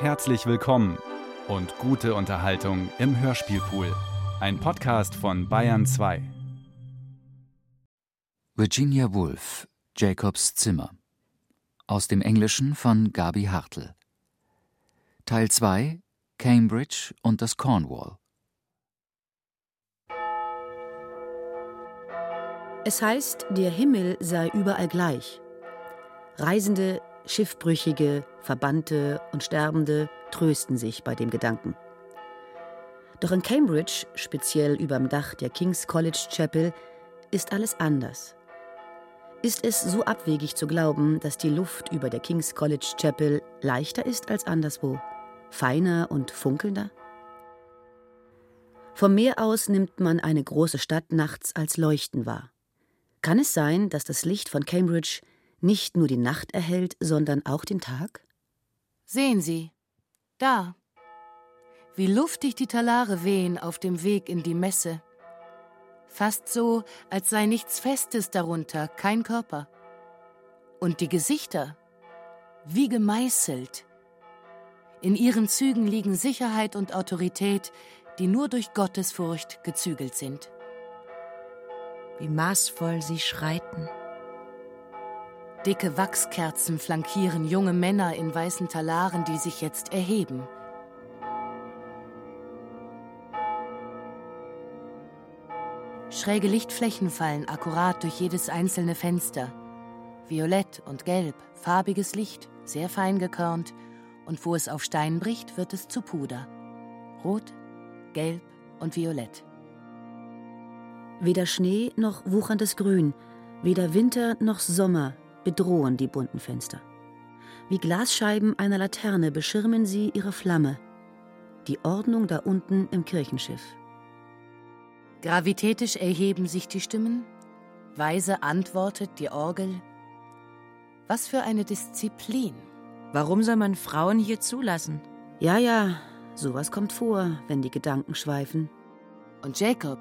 Herzlich willkommen und gute Unterhaltung im Hörspielpool. Ein Podcast von Bayern 2. Virginia Woolf, Jacobs Zimmer. Aus dem Englischen von Gabi Hartl. Teil 2 Cambridge und das Cornwall. Es heißt, der Himmel sei überall gleich. Reisende, Schiffbrüchige, Verbannte und Sterbende trösten sich bei dem Gedanken. Doch in Cambridge, speziell überm Dach der King's College Chapel, ist alles anders. Ist es so abwegig zu glauben, dass die Luft über der King's College Chapel leichter ist als anderswo, feiner und funkelnder? Vom Meer aus nimmt man eine große Stadt nachts als Leuchten wahr. Kann es sein, dass das Licht von Cambridge nicht nur die Nacht erhält, sondern auch den Tag? Sehen Sie, da. Wie luftig die Talare wehen auf dem Weg in die Messe. Fast so, als sei nichts Festes darunter, kein Körper. Und die Gesichter, wie gemeißelt. In ihren Zügen liegen Sicherheit und Autorität, die nur durch Gottesfurcht gezügelt sind. Wie maßvoll sie schreiten. Dicke Wachskerzen flankieren junge Männer in weißen Talaren, die sich jetzt erheben. Schräge Lichtflächen fallen akkurat durch jedes einzelne Fenster. Violett und Gelb, farbiges Licht, sehr fein gekörnt, und wo es auf Stein bricht, wird es zu Puder. Rot, Gelb und Violett. Weder Schnee noch wucherndes Grün, weder Winter noch Sommer bedrohen die bunten Fenster. Wie Glasscheiben einer Laterne beschirmen sie ihre Flamme. Die Ordnung da unten im Kirchenschiff. Gravitätisch erheben sich die Stimmen, weise antwortet die Orgel. Was für eine Disziplin. Warum soll man Frauen hier zulassen? Ja, ja, sowas kommt vor, wenn die Gedanken schweifen. Und Jacob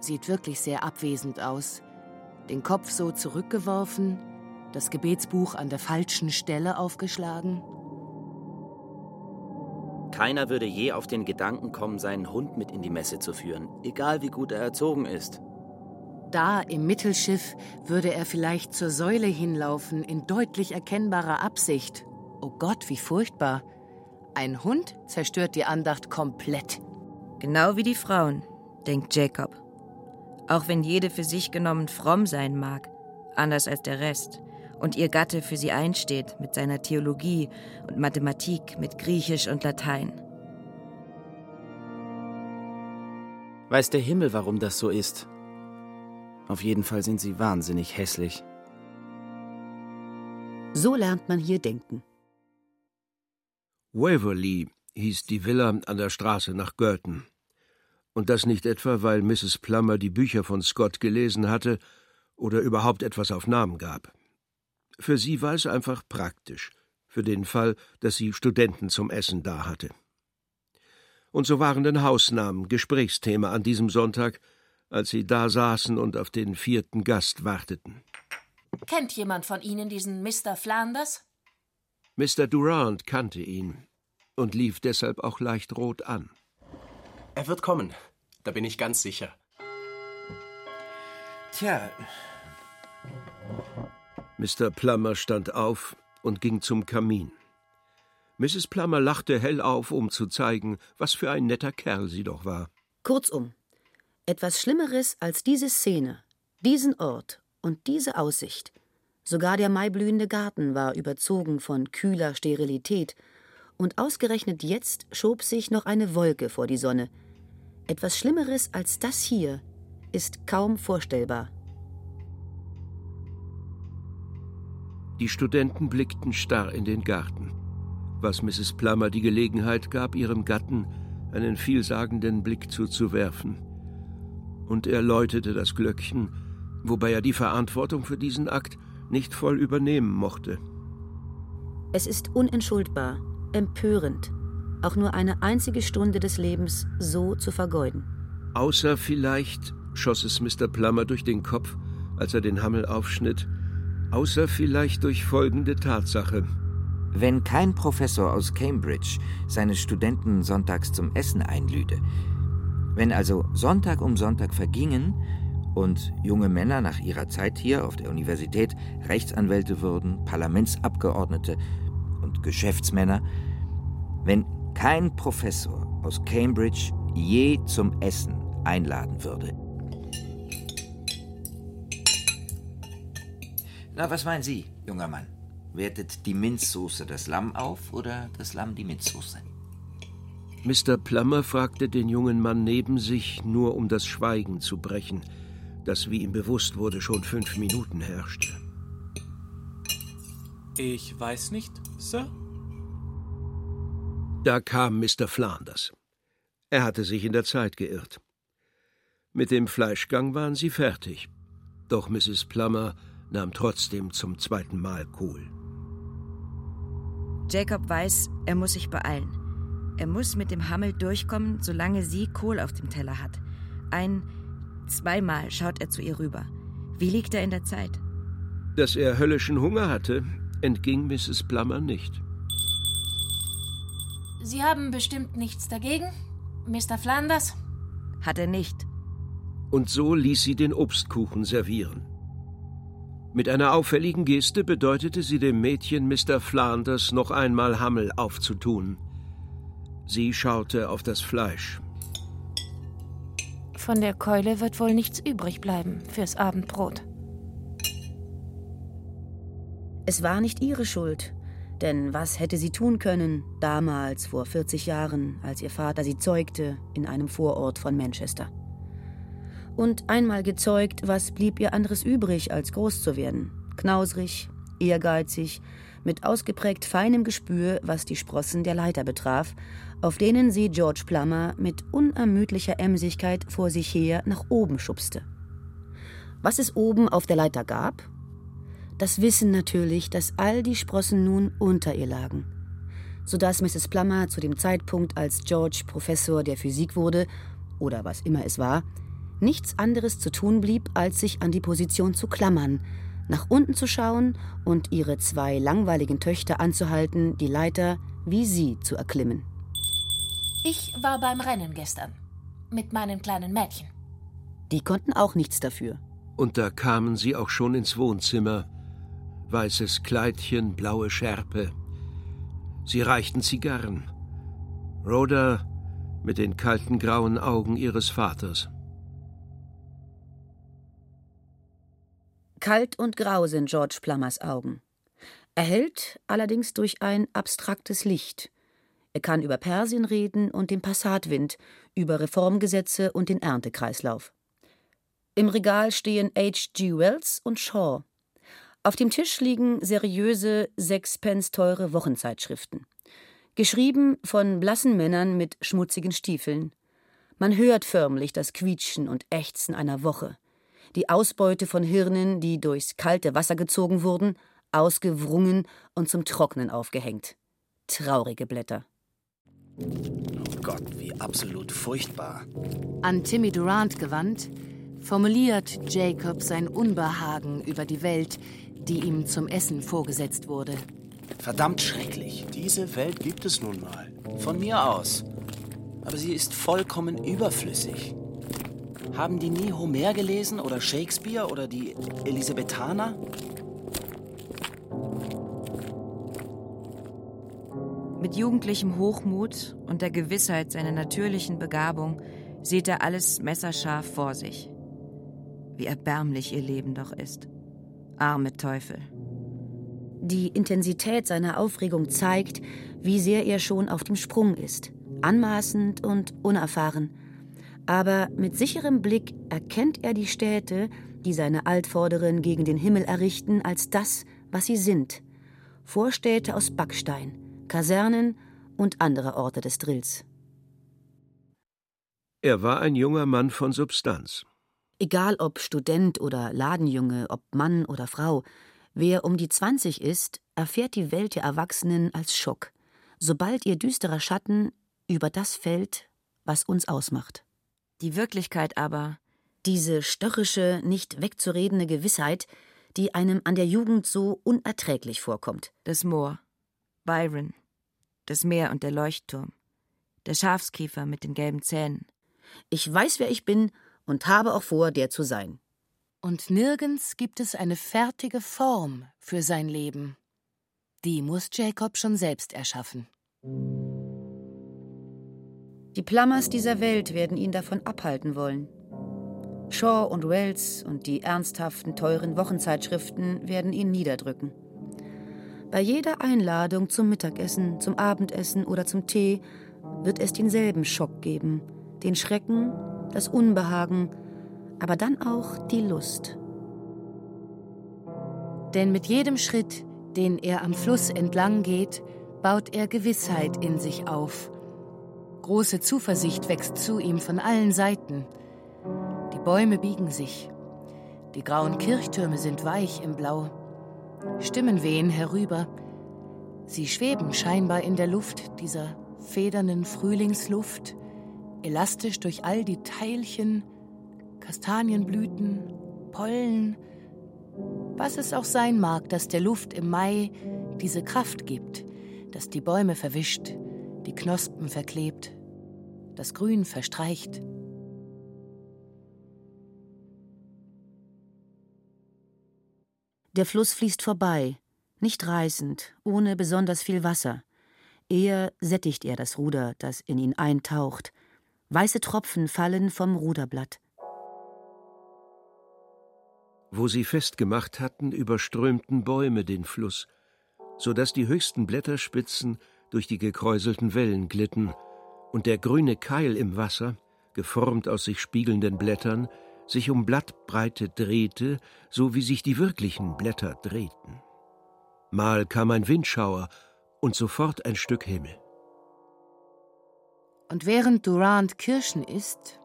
sieht wirklich sehr abwesend aus, den Kopf so zurückgeworfen, das Gebetsbuch an der falschen Stelle aufgeschlagen? Keiner würde je auf den Gedanken kommen, seinen Hund mit in die Messe zu führen, egal wie gut er erzogen ist. Da im Mittelschiff würde er vielleicht zur Säule hinlaufen, in deutlich erkennbarer Absicht. Oh Gott, wie furchtbar. Ein Hund zerstört die Andacht komplett. Genau wie die Frauen, denkt Jacob. Auch wenn jede für sich genommen fromm sein mag, anders als der Rest, und ihr Gatte für sie einsteht mit seiner Theologie und Mathematik, mit Griechisch und Latein. Weiß der Himmel, warum das so ist? Auf jeden Fall sind sie wahnsinnig hässlich. So lernt man hier denken. Waverley hieß die Villa an der Straße nach Girton. Und das nicht etwa, weil Mrs. Plummer die Bücher von Scott gelesen hatte oder überhaupt etwas auf Namen gab. Für sie war es einfach praktisch, für den Fall, dass sie Studenten zum Essen da hatte. Und so waren denn Hausnamen Gesprächsthema an diesem Sonntag, als sie da saßen und auf den vierten Gast warteten. Kennt jemand von Ihnen diesen Mr. Flanders? Mr. Durant kannte ihn und lief deshalb auch leicht rot an. Er wird kommen, da bin ich ganz sicher. Tja, Mr. Plummer stand auf und ging zum Kamin. Mrs. Plummer lachte hell auf, um zu zeigen, was für ein netter Kerl sie doch war. Kurzum, etwas Schlimmeres als diese Szene, diesen Ort und diese Aussicht. Sogar der maiblühende Garten war überzogen von kühler Sterilität, und ausgerechnet jetzt schob sich noch eine Wolke vor die Sonne. Etwas Schlimmeres als das hier ist kaum vorstellbar. Die Studenten blickten starr in den Garten, was Mrs. Plummer die Gelegenheit gab, ihrem Gatten einen vielsagenden Blick zuzuwerfen. Und er läutete das Glöckchen, wobei er die Verantwortung für diesen Akt nicht voll übernehmen mochte. Es ist unentschuldbar, empörend, auch nur eine einzige Stunde des Lebens so zu vergeuden. Außer vielleicht, schoss es Mr. Plummer durch den Kopf, als er den Hammel aufschnitt, außer vielleicht durch folgende Tatsache. Wenn kein Professor aus Cambridge seine Studenten sonntags zum Essen einlüde, wenn also Sonntag um Sonntag vergingen und junge Männer nach ihrer Zeit hier auf der Universität Rechtsanwälte würden, Parlamentsabgeordnete und Geschäftsmänner, wenn kein Professor aus Cambridge je zum Essen einladen würde. Na, was meinen Sie, junger Mann? Wertet die Minzsoße das Lamm auf oder das Lamm die Minzsoße? Mr. Plummer fragte den jungen Mann neben sich, nur um das Schweigen zu brechen, das, wie ihm bewusst wurde, schon fünf Minuten herrschte. Ich weiß nicht, Sir. Da kam Mr. Flanders. Er hatte sich in der Zeit geirrt. Mit dem Fleischgang waren sie fertig. Doch Mrs. Plummer nahm trotzdem zum zweiten Mal Kohl. Jacob weiß, er muss sich beeilen. Er muss mit dem Hammel durchkommen, solange sie Kohl auf dem Teller hat. Ein, zweimal schaut er zu ihr rüber. Wie liegt er in der Zeit? Dass er höllischen Hunger hatte, entging Mrs. Plummer nicht. Sie haben bestimmt nichts dagegen, Mr. Flanders? Hat er nicht. Und so ließ sie den Obstkuchen servieren. Mit einer auffälligen Geste bedeutete sie dem Mädchen Mr. Flanders noch einmal Hammel aufzutun. Sie schaute auf das Fleisch. Von der Keule wird wohl nichts übrig bleiben fürs Abendbrot. Es war nicht ihre Schuld. Denn was hätte sie tun können, damals vor 40 Jahren, als ihr Vater sie zeugte in einem Vorort von Manchester? Und einmal gezeugt, was blieb ihr anderes übrig, als groß zu werden? Knausrig, ehrgeizig, mit ausgeprägt feinem Gespür, was die Sprossen der Leiter betraf, auf denen sie George Plummer mit unermüdlicher Emsigkeit vor sich her nach oben schubste. Was es oben auf der Leiter gab? Das Wissen natürlich, dass all die Sprossen nun unter ihr lagen, so dass Mrs. Plummer zu dem Zeitpunkt, als George Professor der Physik wurde, oder was immer es war, nichts anderes zu tun blieb, als sich an die Position zu klammern, nach unten zu schauen und ihre zwei langweiligen Töchter anzuhalten, die Leiter wie sie zu erklimmen. Ich war beim Rennen gestern. Mit meinen kleinen Mädchen. Die konnten auch nichts dafür. Und da kamen sie auch schon ins Wohnzimmer. Weißes Kleidchen, blaue Schärpe. Sie reichten Zigarren. Rhoda mit den kalten grauen Augen ihres Vaters. Kalt und grau sind George Plummers Augen. Erhellt allerdings durch ein abstraktes Licht. Er kann über Persien reden und den Passatwind, über Reformgesetze und den Erntekreislauf. Im Regal stehen H.G. Wells und Shaw. Auf dem Tisch liegen seriöse, sechs Pence teure Wochenzeitschriften. Geschrieben von blassen Männern mit schmutzigen Stiefeln. Man hört förmlich das Quietschen und Ächzen einer Woche die Ausbeute von Hirnen, die durchs kalte Wasser gezogen wurden, ausgewrungen und zum Trocknen aufgehängt. Traurige Blätter. Oh Gott, wie absolut furchtbar. An Timmy Durant gewandt, formuliert Jacob sein Unbehagen über die Welt, die ihm zum Essen vorgesetzt wurde. Verdammt schrecklich. Diese Welt gibt es nun mal. Von mir aus. Aber sie ist vollkommen überflüssig. Haben die nie Homer gelesen oder Shakespeare oder die Elisabethaner? Mit jugendlichem Hochmut und der Gewissheit seiner natürlichen Begabung sieht er alles messerscharf vor sich. Wie erbärmlich ihr Leben doch ist. Arme Teufel. Die Intensität seiner Aufregung zeigt, wie sehr er schon auf dem Sprung ist. Anmaßend und unerfahren aber mit sicherem Blick erkennt er die Städte, die seine Altvorderen gegen den Himmel errichten, als das, was sie sind. Vorstädte aus Backstein, Kasernen und andere Orte des Drills. Er war ein junger Mann von Substanz. Egal ob Student oder Ladenjunge, ob Mann oder Frau, wer um die 20 ist, erfährt die Welt der Erwachsenen als Schock, sobald ihr düsterer Schatten über das fällt, was uns ausmacht. Die Wirklichkeit aber, diese störrische, nicht wegzuredende Gewissheit, die einem an der Jugend so unerträglich vorkommt. Das Moor. Byron, das Meer und der Leuchtturm, der Schafskiefer mit den gelben Zähnen. Ich weiß, wer ich bin und habe auch vor, der zu sein. Und nirgends gibt es eine fertige Form für sein Leben. Die muss Jacob schon selbst erschaffen. Die Plummers dieser Welt werden ihn davon abhalten wollen. Shaw und Wells und die ernsthaften, teuren Wochenzeitschriften werden ihn niederdrücken. Bei jeder Einladung zum Mittagessen, zum Abendessen oder zum Tee wird es denselben Schock geben, den Schrecken, das Unbehagen, aber dann auch die Lust. Denn mit jedem Schritt, den er am Fluss entlang geht, baut er Gewissheit in sich auf. Große Zuversicht wächst zu ihm von allen Seiten. Die Bäume biegen sich. Die grauen Kirchtürme sind weich im Blau. Stimmen wehen herüber. Sie schweben scheinbar in der Luft, dieser federnden Frühlingsluft, elastisch durch all die Teilchen, Kastanienblüten, Pollen, was es auch sein mag, das der Luft im Mai diese Kraft gibt, das die Bäume verwischt, die Knospen verklebt, das Grün verstreicht. Der Fluss fließt vorbei, nicht reißend, ohne besonders viel Wasser. Eher sättigt er das Ruder, das in ihn eintaucht. Weiße Tropfen fallen vom Ruderblatt. Wo sie festgemacht hatten, überströmten Bäume den Fluss, so dass die höchsten Blätterspitzen durch die gekräuselten Wellen glitten und der grüne Keil im Wasser, geformt aus sich spiegelnden Blättern, sich um Blattbreite drehte, so wie sich die wirklichen Blätter drehten. Mal kam ein Windschauer und sofort ein Stück Himmel. Und während Durant Kirschen isst,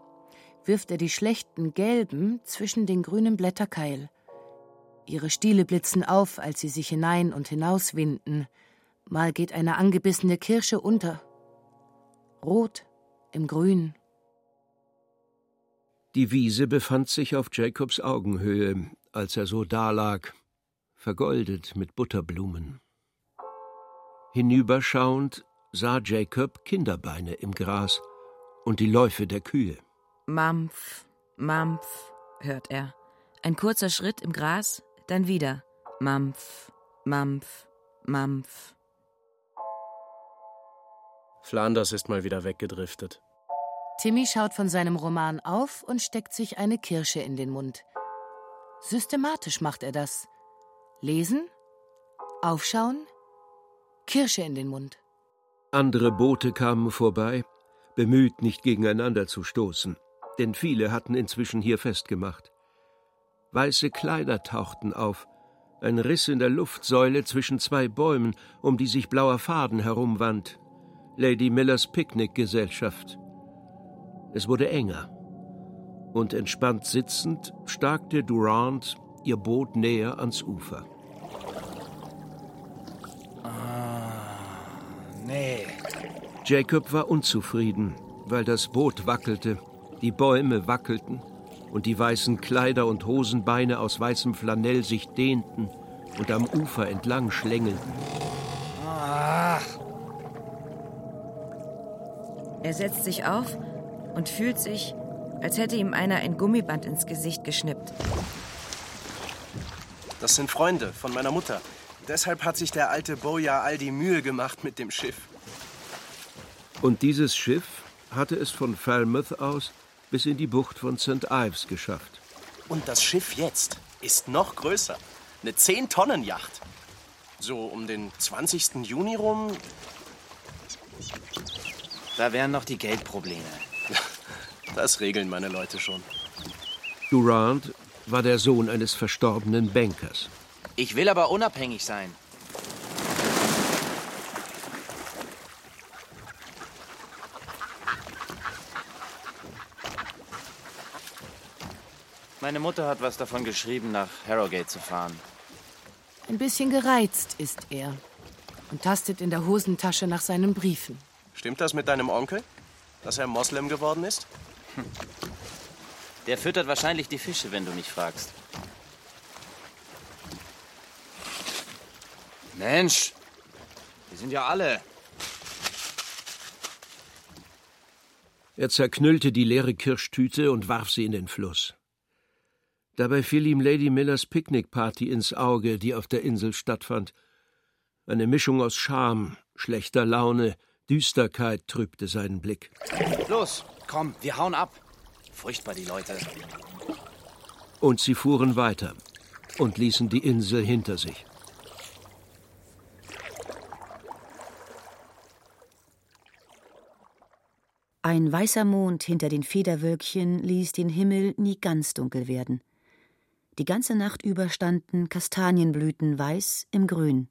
wirft er die schlechten gelben zwischen den grünen Blätterkeil. Ihre Stiele blitzen auf, als sie sich hinein und hinaus winden. Mal geht eine angebissene Kirsche unter. Rot im Grün. Die Wiese befand sich auf Jacobs Augenhöhe, als er so dalag, vergoldet mit Butterblumen. Hinüberschauend sah Jacob Kinderbeine im Gras und die Läufe der Kühe. Mampf, Mampf, hört er. Ein kurzer Schritt im Gras, dann wieder. Mampf, Mampf, Mampf. Flanders ist mal wieder weggedriftet. Timmy schaut von seinem Roman auf und steckt sich eine Kirsche in den Mund. Systematisch macht er das. Lesen, aufschauen, Kirsche in den Mund. Andere Boote kamen vorbei, bemüht, nicht gegeneinander zu stoßen, denn viele hatten inzwischen hier festgemacht. Weiße Kleider tauchten auf, ein Riss in der Luftsäule zwischen zwei Bäumen, um die sich blauer Faden herumwand. Lady Millers Picknickgesellschaft. Es wurde enger. Und entspannt sitzend starkte Durant ihr Boot näher ans Ufer. Ah, nee. Jacob war unzufrieden, weil das Boot wackelte, die Bäume wackelten und die weißen Kleider und Hosenbeine aus weißem Flanell sich dehnten und am Ufer entlang schlängelten. Er setzt sich auf und fühlt sich, als hätte ihm einer ein Gummiband ins Gesicht geschnippt. Das sind Freunde von meiner Mutter. Deshalb hat sich der alte Boja all die Mühe gemacht mit dem Schiff. Und dieses Schiff hatte es von Falmouth aus bis in die Bucht von St. Ives geschafft. Und das Schiff jetzt ist noch größer. Eine 10-Tonnen-Yacht. So um den 20. Juni rum. Da wären noch die Geldprobleme. Das regeln meine Leute schon. Durant war der Sohn eines verstorbenen Bankers. Ich will aber unabhängig sein. Meine Mutter hat was davon geschrieben, nach Harrogate zu fahren. Ein bisschen gereizt ist er und tastet in der Hosentasche nach seinen Briefen. Stimmt das mit deinem Onkel, dass er Moslem geworden ist? Hm. Der füttert wahrscheinlich die Fische, wenn du mich fragst. Mensch, sind ja alle. Er zerknüllte die leere Kirschtüte und warf sie in den Fluss. Dabei fiel ihm Lady Millers Picknickparty ins Auge, die auf der Insel stattfand. Eine Mischung aus Scham, schlechter Laune, Düsterkeit trübte seinen Blick. Los, komm, wir hauen ab. Furchtbar, die Leute. Und sie fuhren weiter und ließen die Insel hinter sich. Ein weißer Mond hinter den Federwölkchen ließ den Himmel nie ganz dunkel werden. Die ganze Nacht über standen Kastanienblüten weiß im Grün.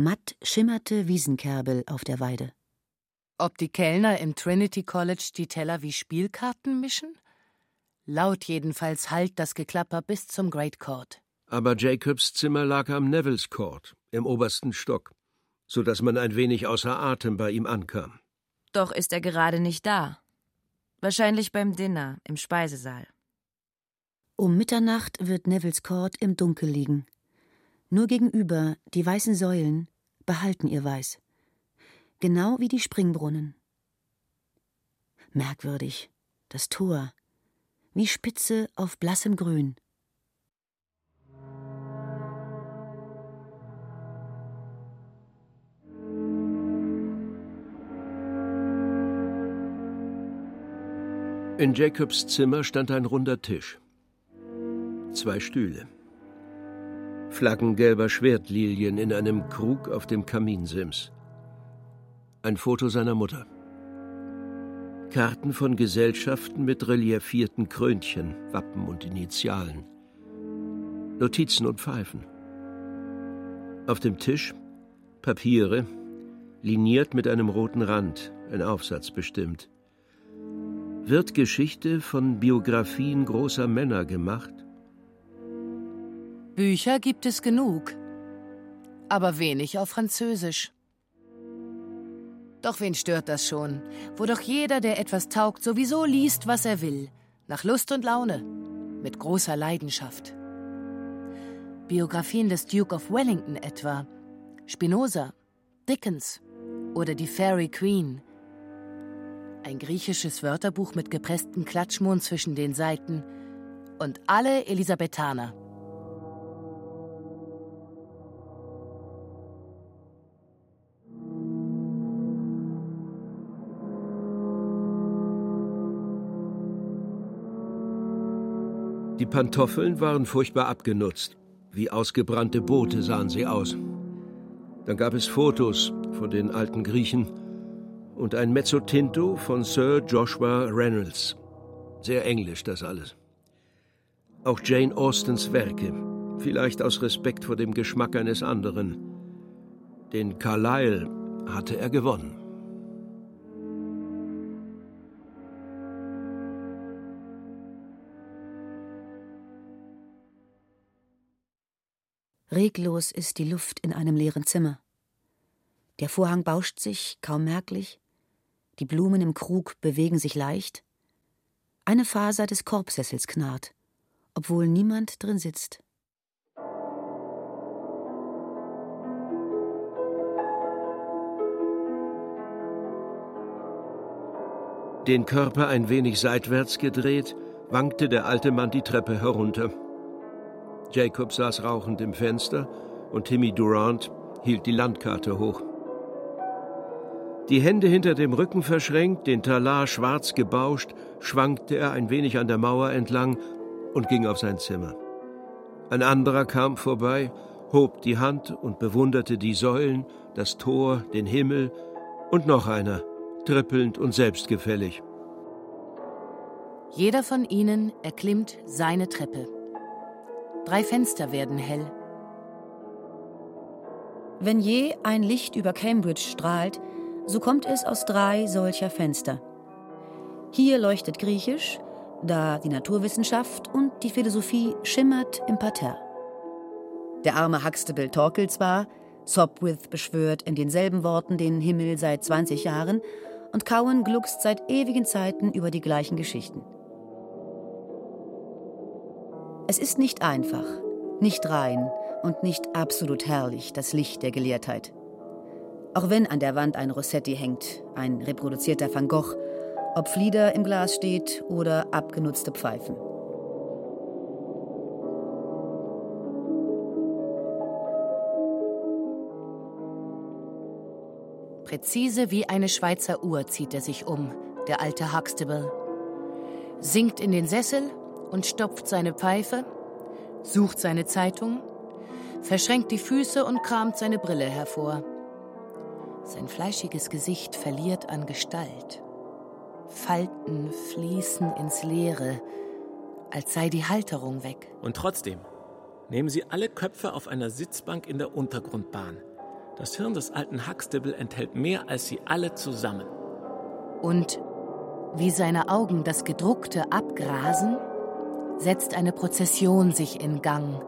Matt schimmerte Wiesenkerbel auf der Weide. Ob die Kellner im Trinity College die Teller wie Spielkarten mischen? Laut jedenfalls hallt das Geklapper bis zum Great Court. Aber Jacobs Zimmer lag am Neville's Court, im obersten Stock, so dass man ein wenig außer Atem bei ihm ankam. Doch ist er gerade nicht da. Wahrscheinlich beim Dinner im Speisesaal. Um Mitternacht wird Neville's Court im Dunkel liegen. Nur gegenüber die weißen Säulen behalten ihr Weiß. Genau wie die Springbrunnen. Merkwürdig, das Tor, wie Spitze auf blassem Grün. In Jacobs Zimmer stand ein runder Tisch. Zwei Stühle. Flaggen gelber Schwertlilien in einem Krug auf dem Kaminsims. Ein Foto seiner Mutter. Karten von Gesellschaften mit reliefierten Krönchen, Wappen und Initialen. Notizen und Pfeifen. Auf dem Tisch Papiere, liniert mit einem roten Rand, ein Aufsatz bestimmt. Wird Geschichte von Biografien großer Männer gemacht? Bücher gibt es genug, aber wenig auf Französisch. Doch wen stört das schon, wo doch jeder, der etwas taugt, sowieso liest, was er will, nach Lust und Laune, mit großer Leidenschaft. Biografien des Duke of Wellington etwa, Spinoza, Dickens oder die Fairy Queen. Ein griechisches Wörterbuch mit gepresstem Klatschmohn zwischen den Seiten und alle Elisabethaner. Die Pantoffeln waren furchtbar abgenutzt. Wie ausgebrannte Boote sahen sie aus. Dann gab es Fotos von den alten Griechen und ein Mezzotinto von Sir Joshua Reynolds. Sehr englisch das alles. Auch Jane Austens Werke, vielleicht aus Respekt vor dem Geschmack eines anderen. Den Carlyle hatte er gewonnen. Reglos ist die Luft in einem leeren Zimmer. Der Vorhang bauscht sich, kaum merklich. Die Blumen im Krug bewegen sich leicht. Eine Faser des Korbsessels knarrt, obwohl niemand drin sitzt. Den Körper ein wenig seitwärts gedreht, wankte der alte Mann die Treppe herunter. Jacob saß rauchend im Fenster und Timmy Durant hielt die Landkarte hoch. Die Hände hinter dem Rücken verschränkt, den Talar schwarz gebauscht, schwankte er ein wenig an der Mauer entlang und ging auf sein Zimmer. Ein anderer kam vorbei, hob die Hand und bewunderte die Säulen, das Tor, den Himmel, und noch einer, trippelnd und selbstgefällig. Jeder von ihnen erklimmt seine Treppe. Drei Fenster werden hell. Wenn je ein Licht über Cambridge strahlt, so kommt es aus drei solcher Fenster. Hier leuchtet Griechisch, da die Naturwissenschaft und die Philosophie schimmert im Parterre. Der arme Huxtable torkelt zwar, Sopwith beschwört in denselben Worten den Himmel seit 20 Jahren und Cowan gluckst seit ewigen Zeiten über die gleichen Geschichten. Es ist nicht einfach, nicht rein und nicht absolut herrlich, das Licht der Gelehrtheit. Auch wenn an der Wand ein Rossetti hängt, ein reproduzierter Van Gogh, ob Flieder im Glas steht oder abgenutzte Pfeifen. Präzise wie eine Schweizer Uhr zieht er sich um, der alte Huxtable. Sinkt in den Sessel und stopft seine Pfeife, sucht seine Zeitung, verschränkt die Füße und kramt seine Brille hervor. Sein fleischiges Gesicht verliert an Gestalt. Falten fließen ins Leere, als sei die Halterung weg. Und trotzdem nehmen Sie alle Köpfe auf einer Sitzbank in der Untergrundbahn. Das Hirn des alten Huxtable enthält mehr als sie alle zusammen. Und wie seine Augen das Gedruckte abgrasen, setzt eine Prozession sich in Gang,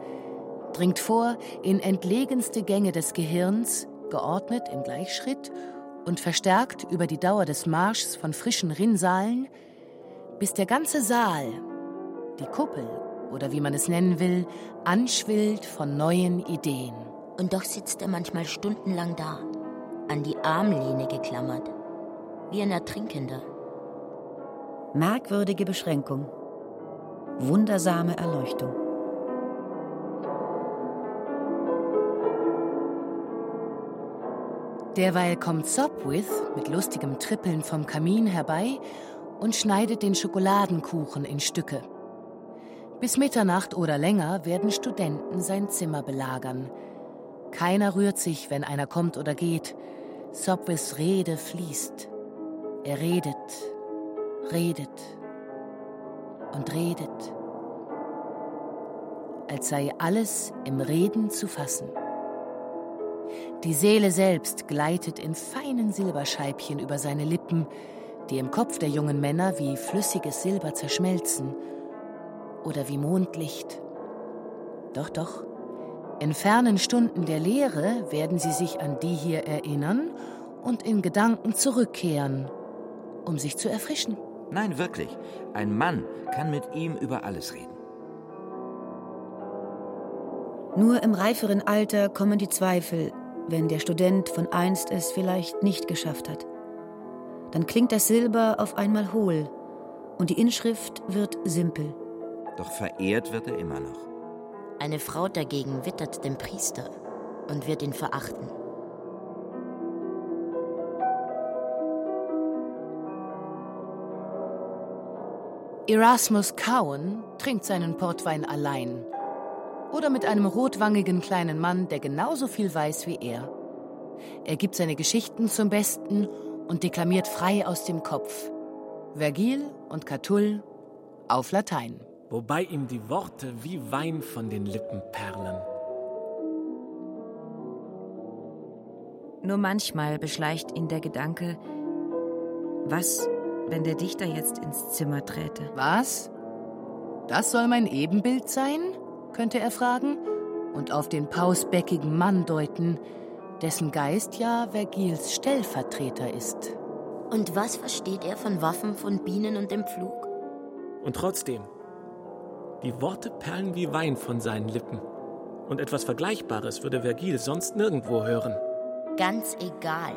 dringt vor in entlegenste Gänge des Gehirns, geordnet im Gleichschritt und verstärkt über die Dauer des Marschs von frischen Rinnsalen, bis der ganze Saal, die Kuppel oder wie man es nennen will, anschwillt von neuen Ideen. Und doch sitzt er manchmal stundenlang da, an die Armlehne geklammert, wie ein Ertrinkender. Merkwürdige Beschränkung, wundersame Erleuchtung. Derweil kommt Sopwith mit lustigem Trippeln vom Kamin herbei und schneidet den Schokoladenkuchen in Stücke. Bis Mitternacht oder länger werden Studenten sein Zimmer belagern. Keiner rührt sich, wenn einer kommt oder geht. Sopwiths Rede fließt. Er redet, redet und redet, als sei alles im Reden zu fassen. Die Seele selbst gleitet in feinen Silberscheibchen über seine Lippen, die im Kopf der jungen Männer wie flüssiges Silber zerschmelzen oder wie Mondlicht. Doch, doch, in fernen Stunden der Lehre werden sie sich an die hier erinnern und in Gedanken zurückkehren, um sich zu erfrischen. Nein, wirklich. Ein Mann kann mit ihm über alles reden. Nur im reiferen Alter kommen die Zweifel, wenn der Student von einst es vielleicht nicht geschafft hat. Dann klingt das Silber auf einmal hohl und die Inschrift wird simpel. Doch verehrt wird er immer noch. Eine Frau dagegen wittert den Priester und wird ihn verachten. Erasmus Cowan trinkt seinen Portwein allein oder mit einem rotwangigen kleinen Mann, der genauso viel weiß wie er. Er gibt seine Geschichten zum Besten und deklamiert frei aus dem Kopf. Vergil und Catull auf Latein. Wobei ihm die Worte wie Wein von den Lippen perlen. Nur manchmal beschleicht ihn der Gedanke, was, wenn der Dichter jetzt ins Zimmer träte? Was? Das soll mein Ebenbild sein? könnte er fragen, und auf den pausbäckigen Mann deuten, dessen Geist ja Vergils Stellvertreter ist. Und was versteht er von Waffen, von Bienen und dem Pflug? Und trotzdem, die Worte perlen wie Wein von seinen Lippen. Und etwas Vergleichbares würde Vergil sonst nirgendwo hören. Ganz egal.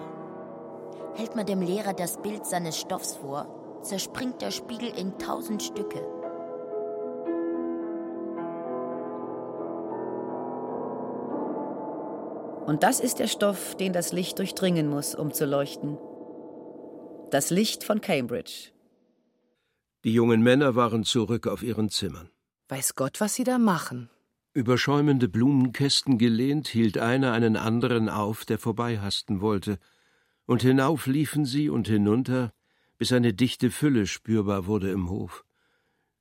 Hält man dem Lehrer das Bild seines Stoffs vor, zerspringt der Spiegel in tausend Stücke. Und das ist der Stoff, den das Licht durchdringen muss, um zu leuchten. Das Licht von Cambridge. Die jungen Männer waren zurück auf ihren Zimmern. Weiß Gott, was sie da machen. Über schäumende Blumenkästen gelehnt, hielt einer einen anderen auf, der vorbeihasten wollte, und hinauf liefen sie und hinunter, bis eine dichte Fülle spürbar wurde im Hof.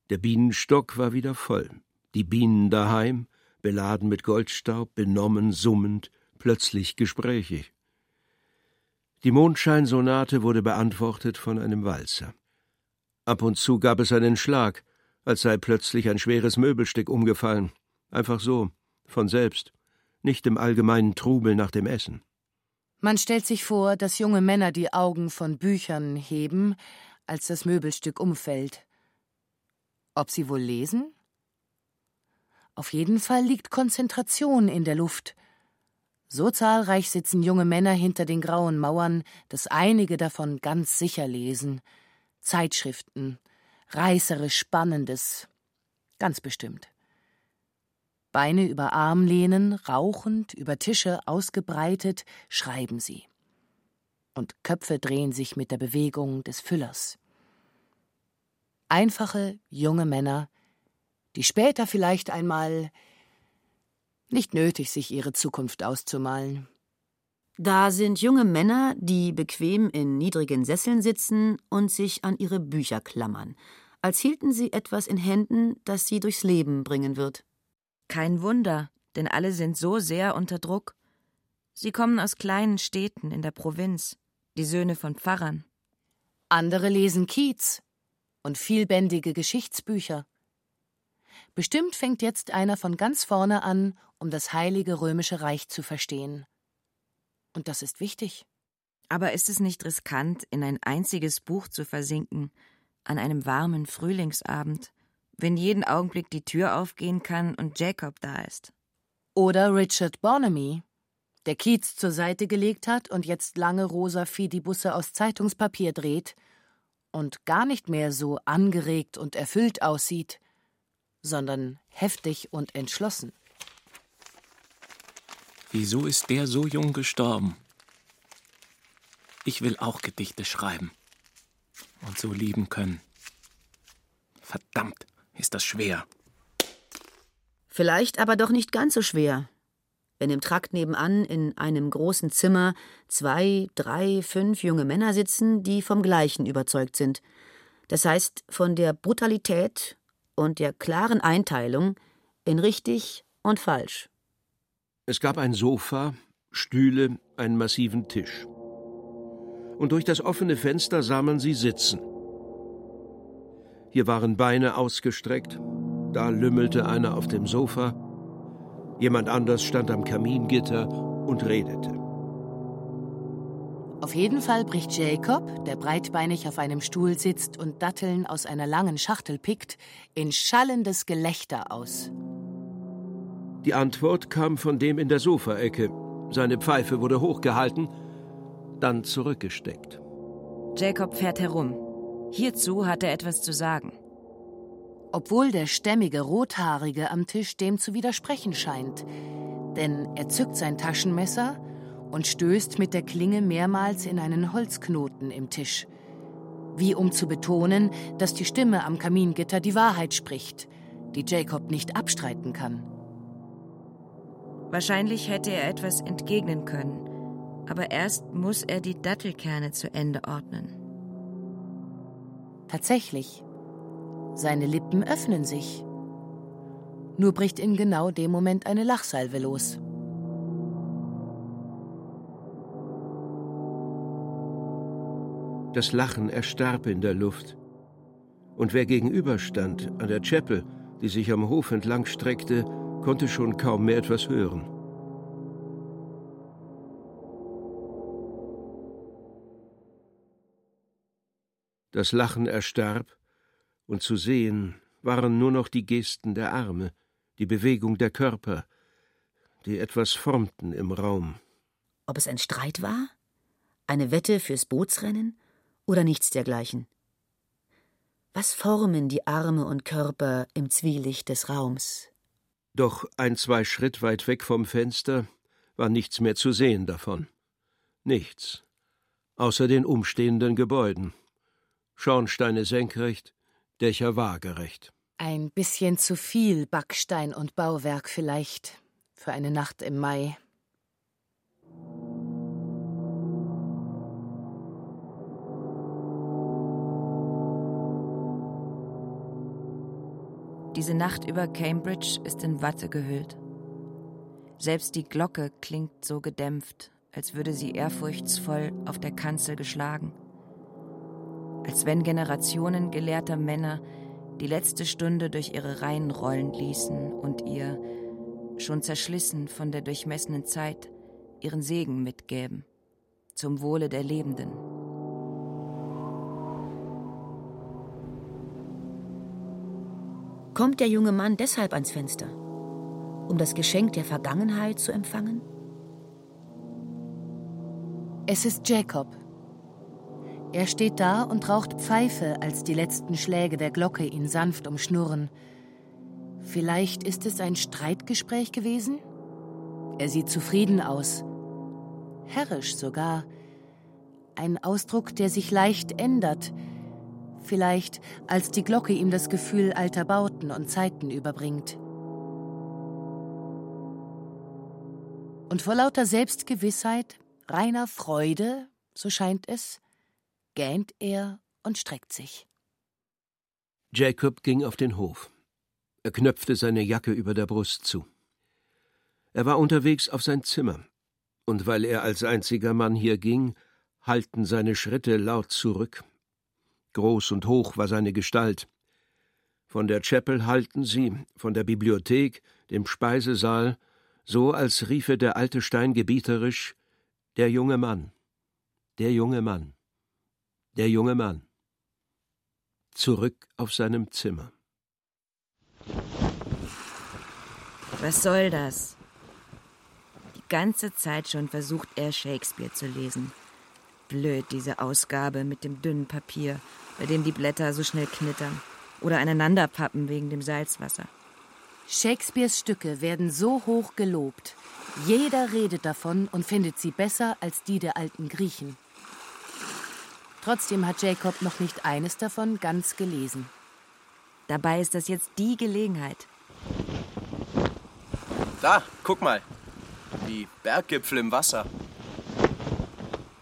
Der Bienenstock war wieder voll, die Bienen daheim, beladen mit Goldstaub, benommen, summend, plötzlich gesprächig. Die Mondscheinsonate wurde beantwortet von einem Walzer. Ab und zu gab es einen Schlag, als sei plötzlich ein schweres Möbelstück umgefallen. Einfach so, von selbst, nicht im allgemeinen Trubel nach dem Essen. Man stellt sich vor, dass junge Männer die Augen von Büchern heben, als das Möbelstück umfällt. Ob sie wohl lesen? Auf jeden Fall liegt Konzentration in der Luft, So zahlreich sitzen junge Männer hinter den grauen Mauern, dass einige davon ganz sicher lesen. Zeitschriften, reißerisch Spannendes. Ganz bestimmt. Beine über Arm lehnen, rauchend, über Tische ausgebreitet, schreiben sie. Und Köpfe drehen sich mit der Bewegung des Füllers. Einfache, junge Männer, die später vielleicht einmal nicht nötig, sich ihre Zukunft auszumalen. Da sind junge Männer, die bequem in niedrigen Sesseln sitzen und sich an ihre Bücher klammern, als hielten sie etwas in Händen, das sie durchs Leben bringen wird. Kein Wunder, denn alle sind so sehr unter Druck. Sie kommen aus kleinen Städten in der Provinz, die Söhne von Pfarrern. Andere lesen Kiez und vielbändige Geschichtsbücher. Bestimmt fängt jetzt einer von ganz vorne an, um das heilige römische Reich zu verstehen. Und das ist wichtig. Aber ist es nicht riskant, in ein einziges Buch zu versinken, an einem warmen Frühlingsabend, wenn jeden Augenblick die Tür aufgehen kann und Jacob da ist? Oder Richard Bonamy, der Kiez zur Seite gelegt hat und jetzt lange rosa Fidibusse aus Zeitungspapier dreht und gar nicht mehr so angeregt und erfüllt aussieht, sondern heftig und entschlossen. Wieso ist der so jung gestorben? Ich will auch Gedichte schreiben und so lieben können. Verdammt, ist das schwer. Vielleicht aber doch nicht ganz so schwer. Wenn im Trakt nebenan in einem großen Zimmer zwei, drei, fünf junge Männer sitzen, die vom Gleichen überzeugt sind. Das heißt, von der Brutalität und der klaren Einteilung in richtig und falsch. Es gab ein Sofa, Stühle, einen massiven Tisch. Und durch das offene Fenster sah man sie sitzen. Hier waren Beine ausgestreckt, da lümmelte einer auf dem Sofa, jemand anders stand am Kamingitter und redete. Auf jeden Fall bricht Jacob, der breitbeinig auf einem Stuhl sitzt und Datteln aus einer langen Schachtel pickt, in schallendes Gelächter aus. Die Antwort kam von dem in der Sofaecke. Seine Pfeife wurde hochgehalten, dann zurückgesteckt. Jacob fährt herum. Hierzu hat er etwas zu sagen. Obwohl der stämmige Rothaarige am Tisch dem zu widersprechen scheint. Denn er zückt sein Taschenmesser und stößt mit der Klinge mehrmals in einen Holzknoten im Tisch. Wie um zu betonen, dass die Stimme am Kamingitter die Wahrheit spricht, die Jacob nicht abstreiten kann. Wahrscheinlich hätte er etwas entgegnen können, aber erst muss er die Dattelkerne zu Ende ordnen. Tatsächlich. Seine Lippen öffnen sich. Nur bricht in genau dem Moment eine Lachsalve los. Das Lachen erstarb in der Luft. Und wer gegenüberstand, an der Chapel, die sich am Hof entlang streckte, konnte schon kaum mehr etwas hören. Das Lachen erstarb, und zu sehen waren nur noch die Gesten der Arme, die Bewegung der Körper, die etwas formten im Raum. Ob es ein Streit war? Eine Wette fürs Bootsrennen? oder nichts dergleichen. Was formen die Arme und Körper im Zwielicht des Raums? Doch ein, zwei Schritt weit weg vom Fenster war nichts mehr zu sehen davon. Nichts. Außer den umstehenden Gebäuden. Schornsteine senkrecht, Dächer waagerecht. Ein bisschen zu viel Backstein und Bauwerk vielleicht für eine Nacht im Mai. Diese Nacht über Cambridge ist in Watte gehüllt. Selbst die Glocke klingt so gedämpft, als würde sie ehrfurchtsvoll auf der Kanzel geschlagen. Als wenn Generationen gelehrter Männer die letzte Stunde durch ihre Reihen rollen ließen und ihr, schon zerschlissen von der durchmessenen Zeit, ihren Segen mitgäben, zum Wohle der Lebenden. Kommt der junge Mann deshalb ans Fenster, um das Geschenk der Vergangenheit zu empfangen? Es ist Jacob. Er steht da und raucht Pfeife, als die letzten Schläge der Glocke ihn sanft umschnurren. Vielleicht ist es ein Streitgespräch gewesen? Er sieht zufrieden aus. Herrisch sogar. Ein Ausdruck, der sich leicht ändert. Vielleicht, als die Glocke ihm das Gefühl alter Bauten und Zeiten überbringt. Und vor lauter Selbstgewissheit, reiner Freude, so scheint es, gähnt er und streckt sich. Jacob ging auf den Hof. Er knöpfte seine Jacke über der Brust zu. Er war unterwegs auf sein Zimmer, und weil er als einziger Mann hier ging, hallten seine Schritte laut zurück. Groß und hoch war seine Gestalt. Von der Chapel hallten sie, von der Bibliothek, dem Speisesaal, so als riefe der alte Stein gebieterisch Der junge Mann, der junge Mann, der junge Mann. Zurück auf seinem Zimmer. Was soll das? Die ganze Zeit schon versucht er Shakespeare zu lesen. Blöd, diese Ausgabe mit dem dünnen Papier, bei dem die Blätter so schnell knittern oder aneinanderpappen wegen dem Salzwasser. Shakespeares Stücke werden so hoch gelobt. Jeder redet davon und findet sie besser als die der alten Griechen. Trotzdem hat Jacob noch nicht eines davon ganz gelesen. Dabei ist das jetzt die Gelegenheit. Da, guck mal. Die Berggipfel im Wasser.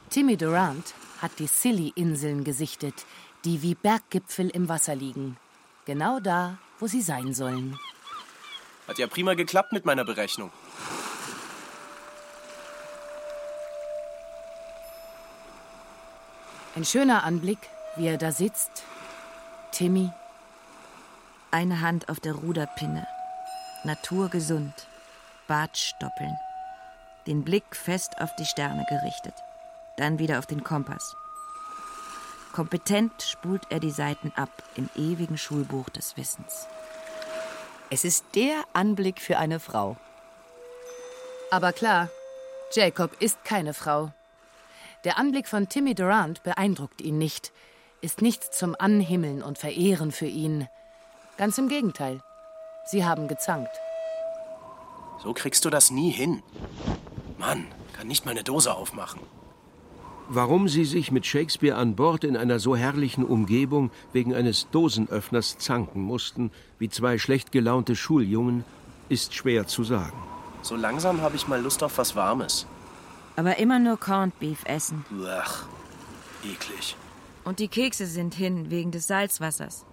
Timmy Durant hat die Scilly-Inseln gesichtet, die wie Berggipfel im Wasser liegen. Genau da, wo sie sein sollen. Hat ja prima geklappt mit meiner Berechnung. Ein schöner Anblick, wie er da sitzt. Timmy. Eine Hand auf der Ruderpinne. Naturgesund. Bartstoppeln. Den Blick fest auf die Sterne gerichtet. Dann wieder auf den Kompass. Kompetent spult er die Seiten ab im ewigen Schulbuch des Wissens. Es ist der Anblick für eine Frau. Aber klar, Jacob ist keine Frau. Der Anblick von Timmy Durant beeindruckt ihn nicht, ist nichts zum Anhimmeln und Verehren für ihn. Ganz im Gegenteil. Sie haben gezankt. So kriegst du das nie hin. Mann, kann nicht mal eine Dose aufmachen. Warum sie sich mit Shakespeare an Bord in einer so herrlichen Umgebung wegen eines Dosenöffners zanken mussten, wie zwei schlecht gelaunte Schuljungen, ist schwer zu sagen. So langsam habe ich mal Lust auf was Warmes. Aber immer nur Corned Beef essen. Ach, eklig. Und die Kekse sind hin wegen des Salzwassers.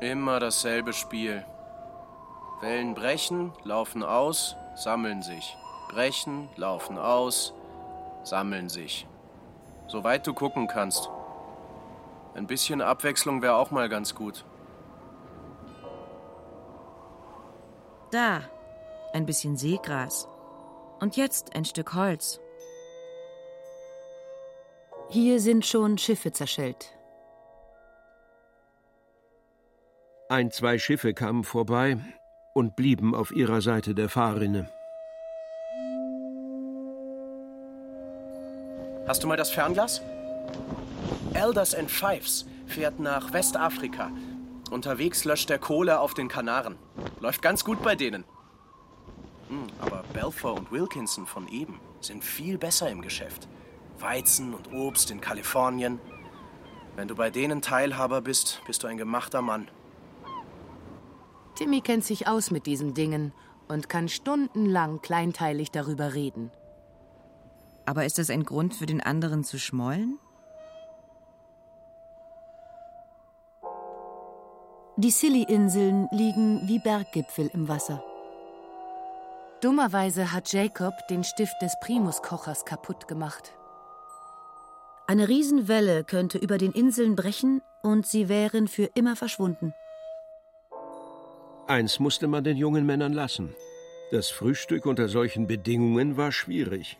Immer dasselbe Spiel. Wellen brechen, laufen aus, sammeln sich. Brechen, laufen aus, sammeln sich. Soweit du gucken kannst. Ein bisschen Abwechslung wäre auch mal ganz gut. Da, ein bisschen Seegras. Und jetzt ein Stück Holz. Hier sind schon Schiffe zerschellt. Ein, zwei Schiffe kamen vorbei und blieben auf ihrer Seite der Fahrrinne. Hast du mal das Fernglas? Elders and Fives fährt nach Westafrika. Unterwegs löscht er Kohle auf den Kanaren. Läuft ganz gut bei denen. Hm, aber Belfour und Wilkinson von eben sind viel besser im Geschäft. Weizen und Obst in Kalifornien. Wenn du bei denen Teilhaber bist, bist du ein gemachter Mann. Timmy kennt sich aus mit diesen Dingen und kann stundenlang kleinteilig darüber reden. Aber ist das ein Grund für den anderen zu schmollen? Die Scilly-Inseln liegen wie Berggipfel im Wasser. Dummerweise hat Jacob den Stift des Primuskochers kaputt gemacht. Eine Riesenwelle könnte über den Inseln brechen und sie wären für immer verschwunden. Eins musste man den jungen Männern lassen. Das Frühstück unter solchen Bedingungen war schwierig,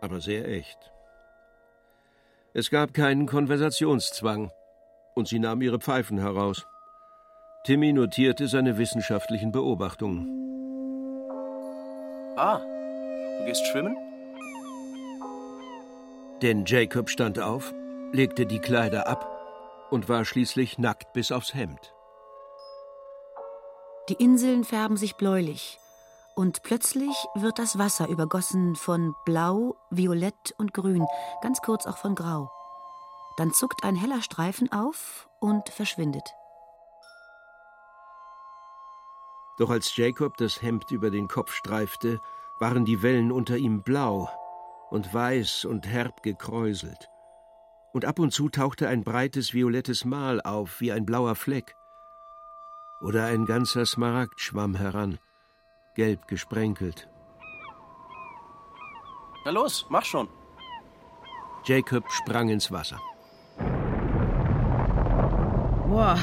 aber sehr echt. Es gab keinen Konversationszwang, und sie nahmen ihre Pfeifen heraus. Timmy notierte seine wissenschaftlichen Beobachtungen. Ah, du gehst schwimmen? Denn Jacob stand auf, legte die Kleider ab und war schließlich nackt bis aufs Hemd. Die Inseln färben sich bläulich, und plötzlich wird das Wasser übergossen von Blau, Violett und Grün, ganz kurz auch von Grau. Dann zuckt ein heller Streifen auf und verschwindet. Doch als Jacob das Hemd über den Kopf streifte, waren die Wellen unter ihm blau und weiß und herb gekräuselt. Und ab und zu tauchte ein breites violettes Mal auf wie ein blauer Fleck. Oder ein ganzer Smaragd schwamm heran, gelb gesprenkelt. Na los, mach schon. Jacob sprang ins Wasser. Boah,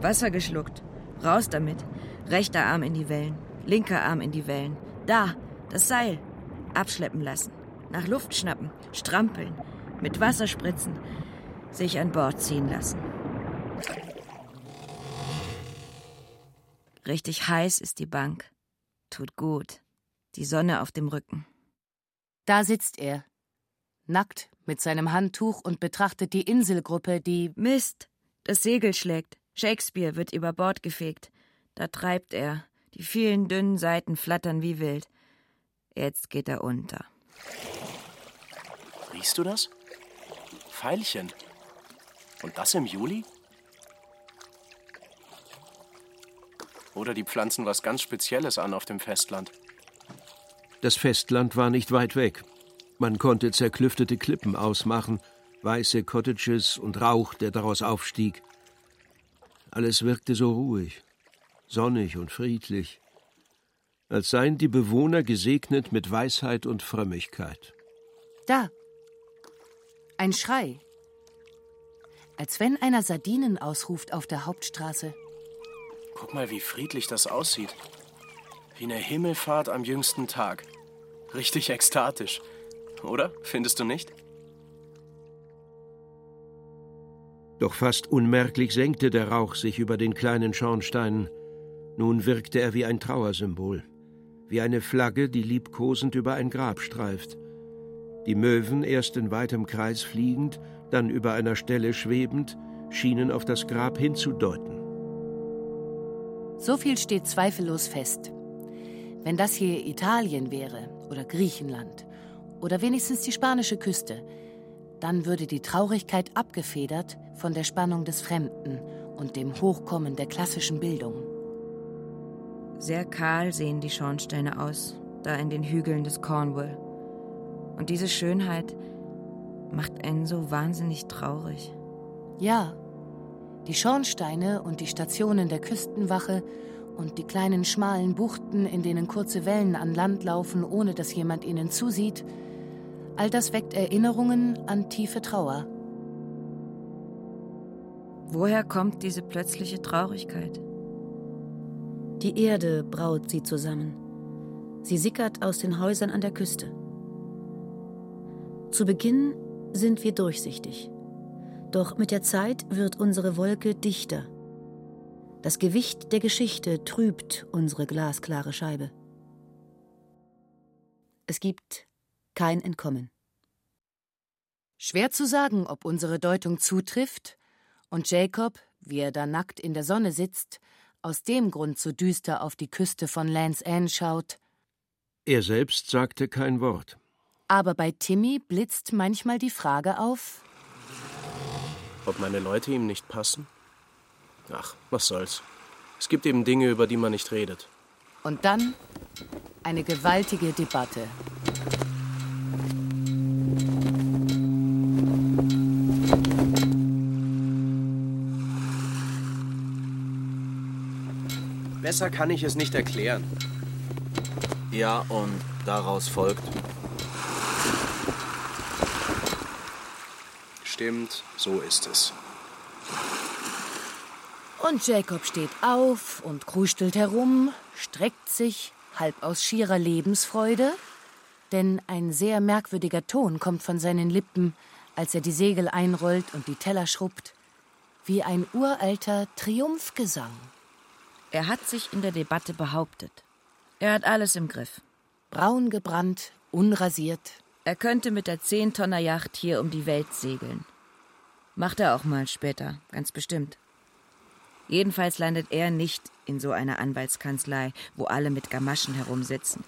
Wasser geschluckt. Raus damit. Rechter Arm in die Wellen, linker Arm in die Wellen. Da, das Seil. Abschleppen lassen. Nach Luft schnappen, strampeln, mit Wasser spritzen, sich an Bord ziehen lassen. Richtig heiß ist die Bank. Tut gut. Die Sonne auf dem Rücken. Da sitzt er, nackt mit seinem Handtuch und betrachtet die Inselgruppe, die. Mist! Das Segel schlägt. Shakespeare wird über Bord gefegt. Da treibt er. Die vielen dünnen Seiten flattern wie wild. Jetzt geht er unter. Riechst du das? Veilchen. Und das im Juli? Oder die pflanzen was ganz Spezielles an auf dem Festland. Das Festland war nicht weit weg. Man konnte zerklüftete Klippen ausmachen, weiße Cottages und Rauch, der daraus aufstieg. Alles wirkte so ruhig, sonnig und friedlich, als seien die Bewohner gesegnet mit Weisheit und Frömmigkeit. Da. Ein Schrei. Als wenn einer Sardinen ausruft auf der Hauptstraße. Guck mal, wie friedlich das aussieht. Wie eine Himmelfahrt am jüngsten Tag. Richtig ekstatisch. Oder? Findest du nicht? Doch fast unmerklich senkte der Rauch sich über den kleinen Schornsteinen. Nun wirkte er wie ein Trauersymbol, wie eine Flagge, die liebkosend über ein Grab streift. Die Möwen, erst in weitem Kreis fliegend, dann über einer Stelle schwebend, schienen auf das Grab hinzudeuten. So viel steht zweifellos fest. Wenn das hier Italien wäre oder Griechenland oder wenigstens die spanische Küste, dann würde die Traurigkeit abgefedert von der Spannung des Fremden und dem Hochkommen der klassischen Bildung. Sehr kahl sehen die Schornsteine aus, da in den Hügeln des Cornwall. Und diese Schönheit macht einen so wahnsinnig traurig. Ja, die Schornsteine und die Stationen der Küstenwache und die kleinen schmalen Buchten, in denen kurze Wellen an Land laufen, ohne dass jemand ihnen zusieht, all das weckt Erinnerungen an tiefe Trauer. Woher kommt diese plötzliche Traurigkeit? Die Erde braut sie zusammen. Sie sickert aus den Häusern an der Küste. Zu Beginn sind wir durchsichtig. Doch mit der Zeit wird unsere Wolke dichter. Das Gewicht der Geschichte trübt unsere glasklare Scheibe. Es gibt kein Entkommen. Schwer zu sagen, ob unsere Deutung zutrifft und Jacob, wie er da nackt in der Sonne sitzt, aus dem Grund so düster auf die Küste von Land's End schaut. Er selbst sagte kein Wort. Aber bei Timmy blitzt manchmal die Frage auf, ob meine Leute ihm nicht passen? Ach, was soll's. Es gibt eben Dinge, über die man nicht redet. Und dann eine gewaltige Debatte. Besser kann ich es nicht erklären. Ja, und daraus folgt. Stimmt, so ist es. Und Jacob steht auf und krustelt herum, streckt sich, halb aus schierer Lebensfreude, denn ein sehr merkwürdiger Ton kommt von seinen Lippen, als er die Segel einrollt und die Teller schrubbt, wie ein uralter Triumphgesang. Er hat sich in der Debatte behauptet. Er hat alles im Griff. braun gebrannt, unrasiert. Er könnte mit der Zehntonner-Yacht hier um die Welt segeln. Macht er auch mal später, ganz bestimmt. Jedenfalls landet er nicht in so einer Anwaltskanzlei, wo alle mit Gamaschen herumsitzen.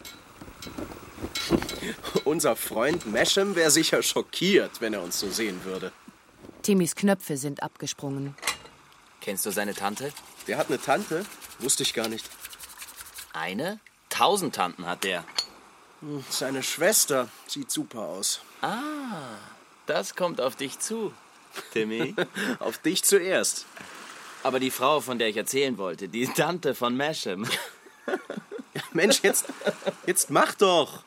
Unser Freund Masham wäre sicher schockiert, wenn er uns so sehen würde. Timmys Knöpfe sind abgesprungen. Kennst du seine Tante? Der hat eine Tante? Wusste ich gar nicht. Eine? Tausend Tanten hat der. Hm, seine Schwester sieht super aus. Ah, das kommt auf dich zu, Timmy. auf dich zuerst. Aber die Frau, von der ich erzählen wollte, die Tante von Masham. Mensch, jetzt, jetzt mach doch.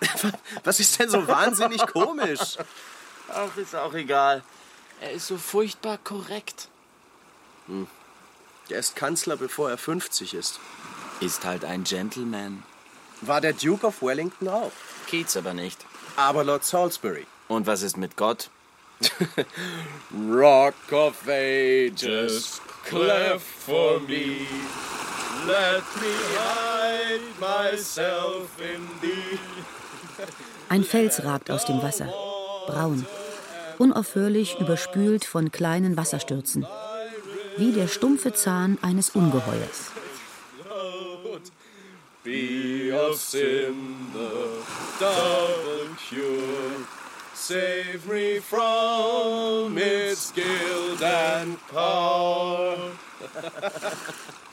Was ist denn so wahnsinnig komisch? Ach, ist auch egal. Er ist so furchtbar korrekt. Hm. Er ist Kanzler, bevor er 50 ist. Ist halt ein Gentleman. War der Duke of Wellington auch. Keats aber nicht. Aber Lord Salisbury. Und was ist mit Gott? Rock of Ages, cleft for me. Let me hide myself in thee. Ein Fels ragt aus dem Wasser, braun, unaufhörlich überspült von kleinen Wasserstürzen, wie der stumpfe Zahn eines Ungeheuers. Be of sin the double cure. Save me from its guilt and power.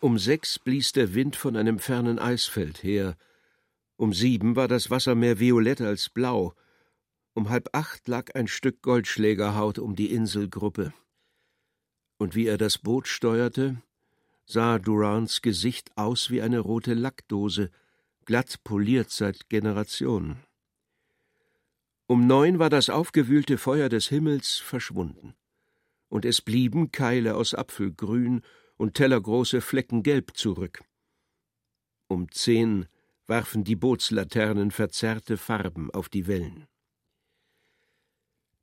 Um sechs blies der Wind von einem fernen Eisfeld her. Um sieben war das Wasser mehr violett als blau. Um halb acht lag ein Stück Goldschlägerhaut um die Inselgruppe. Und wie er das Boot steuerte, sah Durants Gesicht aus wie eine rote Lackdose, glatt poliert seit Generationen. Um neun war das aufgewühlte Feuer des Himmels verschwunden, und es blieben Keile aus Apfelgrün und tellergroße Flecken gelb zurück. Um zehn warfen die Bootslaternen verzerrte Farben auf die Wellen.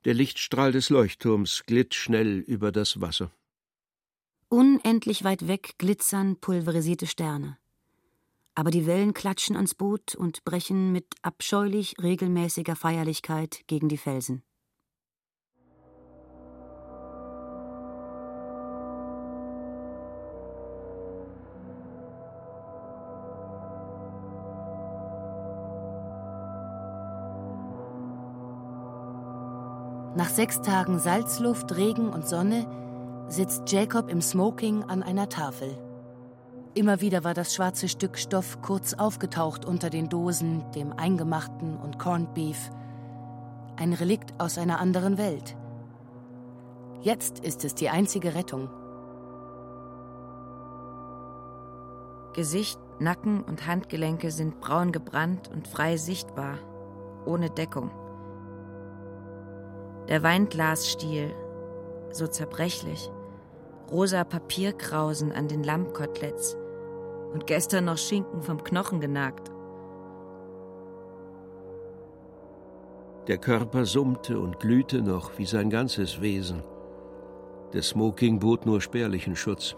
Der Lichtstrahl des Leuchtturms glitt schnell über das Wasser. Unendlich weit weg glitzern pulverisierte Sterne. Aber die Wellen klatschen ans Boot und brechen mit abscheulich regelmäßiger Feierlichkeit gegen die Felsen. Nach sechs Tagen Salzluft, Regen und Sonne sitzt Jacob im Smoking an einer Tafel. Immer wieder war das schwarze Stück Stoff kurz aufgetaucht unter den Dosen, dem Eingemachten und Corned Beef. Ein Relikt aus einer anderen Welt. Jetzt ist es die einzige Rettung. Gesicht, Nacken und Handgelenke sind braun gebrannt und frei sichtbar, ohne Deckung. Der Weinglasstiel, so zerbrechlich, rosa Papierkrausen an den Lammkoteletts und gestern noch Schinken vom Knochen genagt. Der Körper summte und glühte noch wie sein ganzes Wesen. Der Smoking bot nur spärlichen Schutz.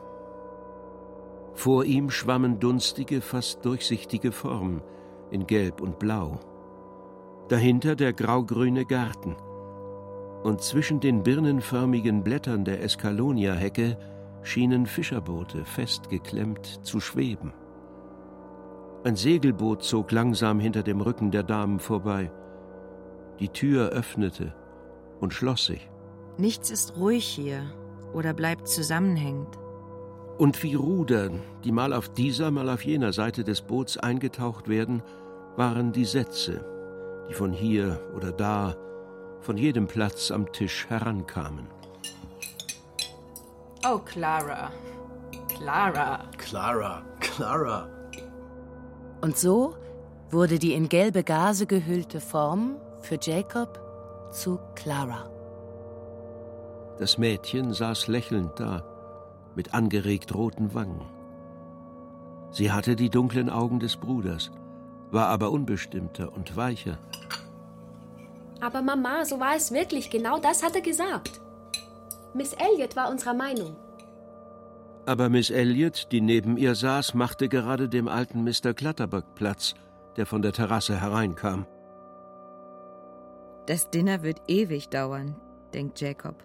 Vor ihm schwammen dunstige, fast durchsichtige Formen in Gelb und Blau. Dahinter der graugrüne Garten. Und zwischen den birnenförmigen Blättern der Escalonia-Hecke schienen Fischerboote festgeklemmt zu schweben. Ein Segelboot zog langsam hinter dem Rücken der Damen vorbei. Die Tür öffnete und schloss sich. Nichts ist ruhig hier oder bleibt zusammenhängend. Und wie Ruder, die mal auf dieser, mal auf jener Seite des Boots eingetaucht werden, waren die Sätze, die von hier oder da, von jedem Platz am Tisch herankamen. Oh, Clara. Clara. Clara, Clara. Und so wurde die in gelbe Gase gehüllte Form für Jacob zu Clara. Das Mädchen saß lächelnd da, mit angeregt roten Wangen. Sie hatte die dunklen Augen des Bruders, war aber unbestimmter und weicher. Aber Mama, so war es wirklich. Genau das hat er gesagt. Miss Elliot war unserer Meinung. Aber Miss Elliot, die neben ihr saß, machte gerade dem alten Mr. Clutterbuck Platz, der von der Terrasse hereinkam. Das Dinner wird ewig dauern, denkt Jacob.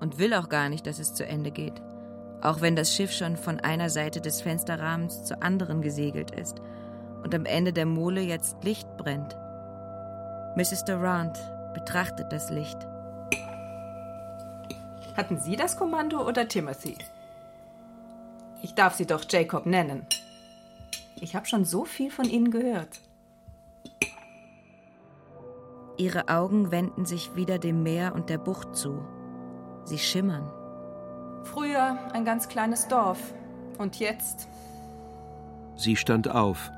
Und will auch gar nicht, dass es zu Ende geht. Auch wenn das Schiff schon von einer Seite des Fensterrahmens zur anderen gesegelt ist und am Ende der Mole jetzt Licht brennt. Mrs. Durant betrachtet das Licht. Hatten Sie das Kommando oder Timothy? Ich darf Sie doch Jacob nennen. Ich habe schon so viel von Ihnen gehört. Ihre Augen wenden sich wieder dem Meer und der Bucht zu. Sie schimmern. Früher ein ganz kleines Dorf. Und jetzt? Sie stand auf,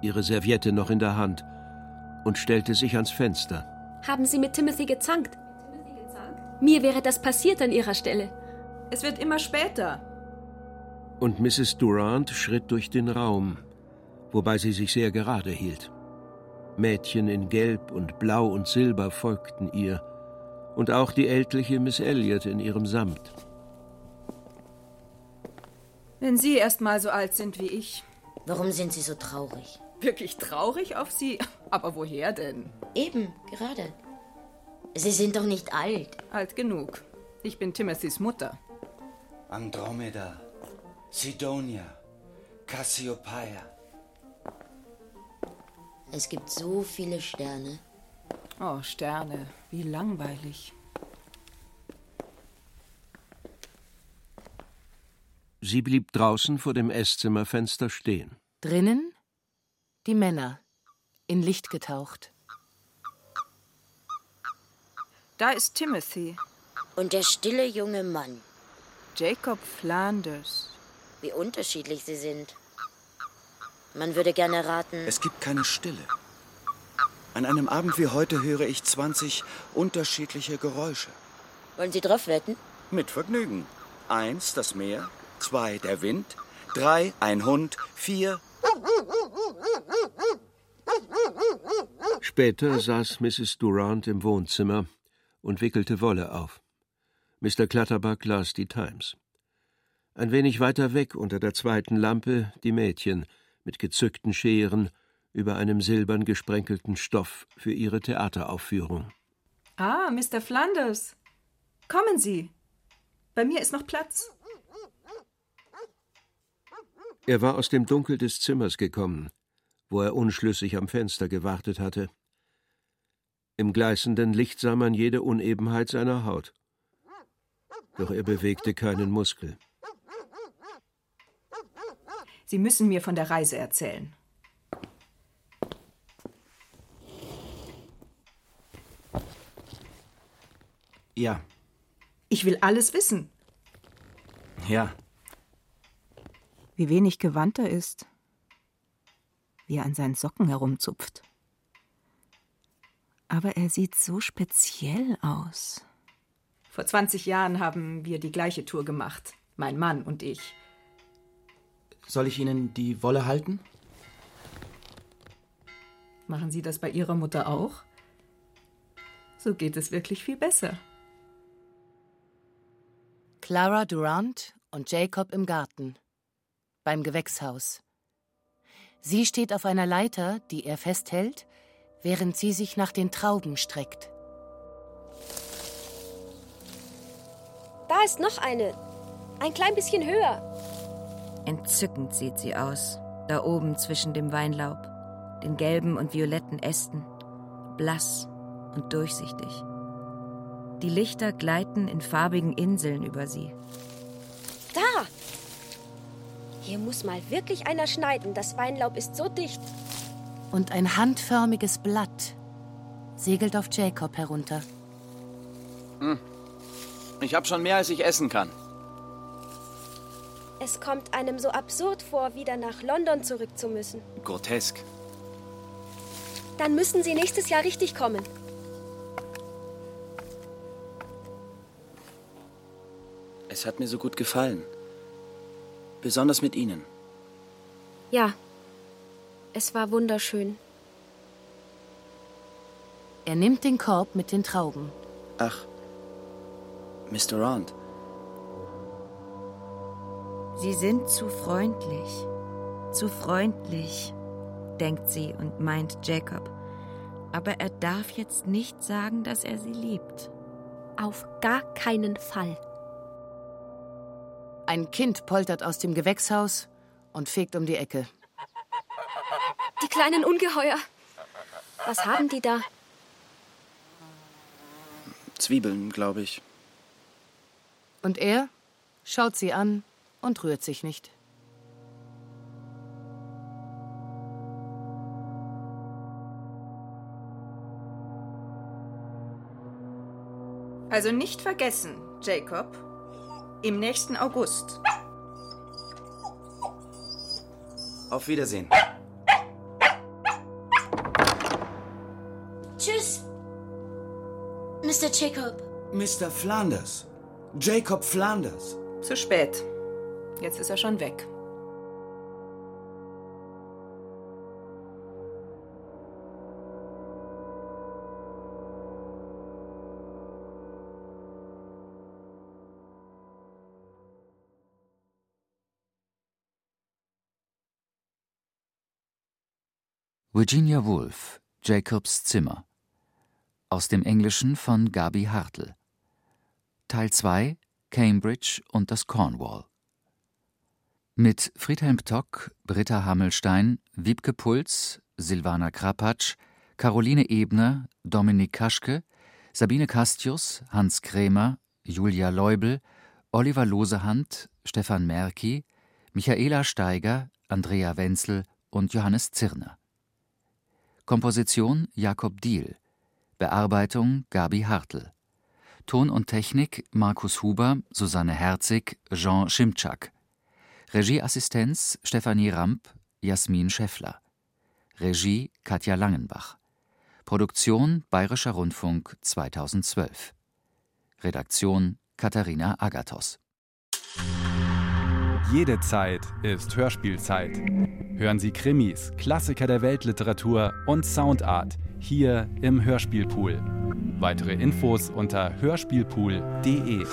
ihre Serviette noch in der Hand, und stellte sich ans Fenster. Haben Sie mit Timothy gezankt? Mir wäre das passiert an Ihrer Stelle. Es wird immer später. Und Mrs. Durant schritt durch den Raum, wobei sie sich sehr gerade hielt. Mädchen in Gelb und Blau und Silber folgten ihr, und auch die ältliche Miss Elliot in ihrem Samt. Wenn Sie erst mal so alt sind wie ich. Warum sind Sie so traurig? Wirklich traurig auf Sie? Aber woher denn? Eben, gerade. Sie sind doch nicht alt. Alt genug. Ich bin Timothys Mutter. Andromeda, Sidonia, Cassiopeia. Es gibt so viele Sterne. Oh, Sterne, wie langweilig. Sie blieb draußen vor dem Esszimmerfenster stehen. Drinnen die Männer, in Licht getaucht. Da ist Timothy. Und der stille junge Mann. Jacob Flanders. Wie unterschiedlich sie sind. Man würde gerne raten. Es gibt keine Stille. An einem Abend wie heute höre ich 20 unterschiedliche Geräusche. Wollen Sie drauf wetten? Mit Vergnügen. Eins, das Meer. Zwei, der Wind. Drei, ein Hund. Vier. Später saß Mrs. Durant im Wohnzimmer und wickelte Wolle auf. Mr. Clutterbuck las die Times. Ein wenig weiter weg unter der zweiten Lampe die Mädchen mit gezückten Scheren über einem silbern gesprenkelten Stoff für ihre Theateraufführung. Ah, Mr. Flanders. Kommen Sie. Bei mir ist noch Platz. Er war aus dem Dunkel des Zimmers gekommen, wo er unschlüssig am Fenster gewartet hatte. Im gleißenden Licht sah man jede Unebenheit seiner Haut. Doch er bewegte keinen Muskel. Sie müssen mir von der Reise erzählen. Ja. Ich will alles wissen. Ja. Wie wenig gewandt er ist. Wie er an seinen Socken herumzupft. Aber er sieht so speziell aus. Vor 20 Jahren haben wir die gleiche Tour gemacht. Mein Mann und ich. Soll ich Ihnen die Wolle halten? Machen Sie das bei Ihrer Mutter auch? So geht es wirklich viel besser. Clara Durant und Jacob im Garten. Beim Gewächshaus. Sie steht auf einer Leiter, die er festhält, während sie sich nach den Trauben streckt. Da ist noch eine. Ein klein bisschen höher. Entzückend sieht sie aus, da oben zwischen dem Weinlaub, den gelben und violetten Ästen, blass und durchsichtig. Die Lichter gleiten in farbigen Inseln über sie. Hier muss mal wirklich einer schneiden. Das Weinlaub ist so dicht. Und ein handförmiges Blatt segelt auf Jacob herunter. Hm. Ich habe schon mehr, als ich essen kann. Es kommt einem so absurd vor, wieder nach London zurück zu müssen. Grotesk. Dann müssen Sie nächstes Jahr richtig kommen. Es hat mir so gut gefallen. Besonders mit Ihnen. Ja, es war wunderschön. Er nimmt den Korb mit den Trauben. Ach, Mr. Rand. Sie sind zu freundlich. Zu freundlich, denkt sie und meint Jacob. Aber er darf jetzt nicht sagen, dass er sie liebt. Auf gar keinen Fall. Ein Kind poltert aus dem Gewächshaus und fegt um die Ecke. Die kleinen Ungeheuer. Was haben die da? Zwiebeln, glaube ich. Und er schaut sie an und rührt sich nicht. Also nicht vergessen, Jacob, im nächsten August. Auf Wiedersehen. Tschüss, Mr. Jacob. Mr. Flanders. Jacob Flanders. Zu spät. Jetzt ist er schon weg. Virginia Woolf, Jacobs Zimmer. Aus dem Englischen von Gabi Hartl. Teil 2 Cambridge und das Cornwall. Mit Friedhelm Tock, Britta Hammelstein, Wiebke Puls, Silvana Krapatsch, Caroline Ebner, Dominik Kaschke, Sabine Castius, Hans Krämer, Julia Leubel, Oliver Losehand, Stefan Merki, Michaela Steiger, Andrea Wenzel und Johannes Zirner. Komposition Jakob Diehl. Bearbeitung Gabi Hartl. Ton und Technik Markus Huber, Susanne Herzig, Jean Schimczak. Regieassistenz Stefanie Ramp, Jasmin Scheffler. Regie Katja Langenbach. Produktion Bayerischer Rundfunk 2012. Redaktion Katharina Agathos. Jede Zeit ist Hörspielzeit. Hören Sie Krimis, Klassiker der Weltliteratur und Soundart hier im Hörspielpool. Weitere Infos unter hörspielpool.de.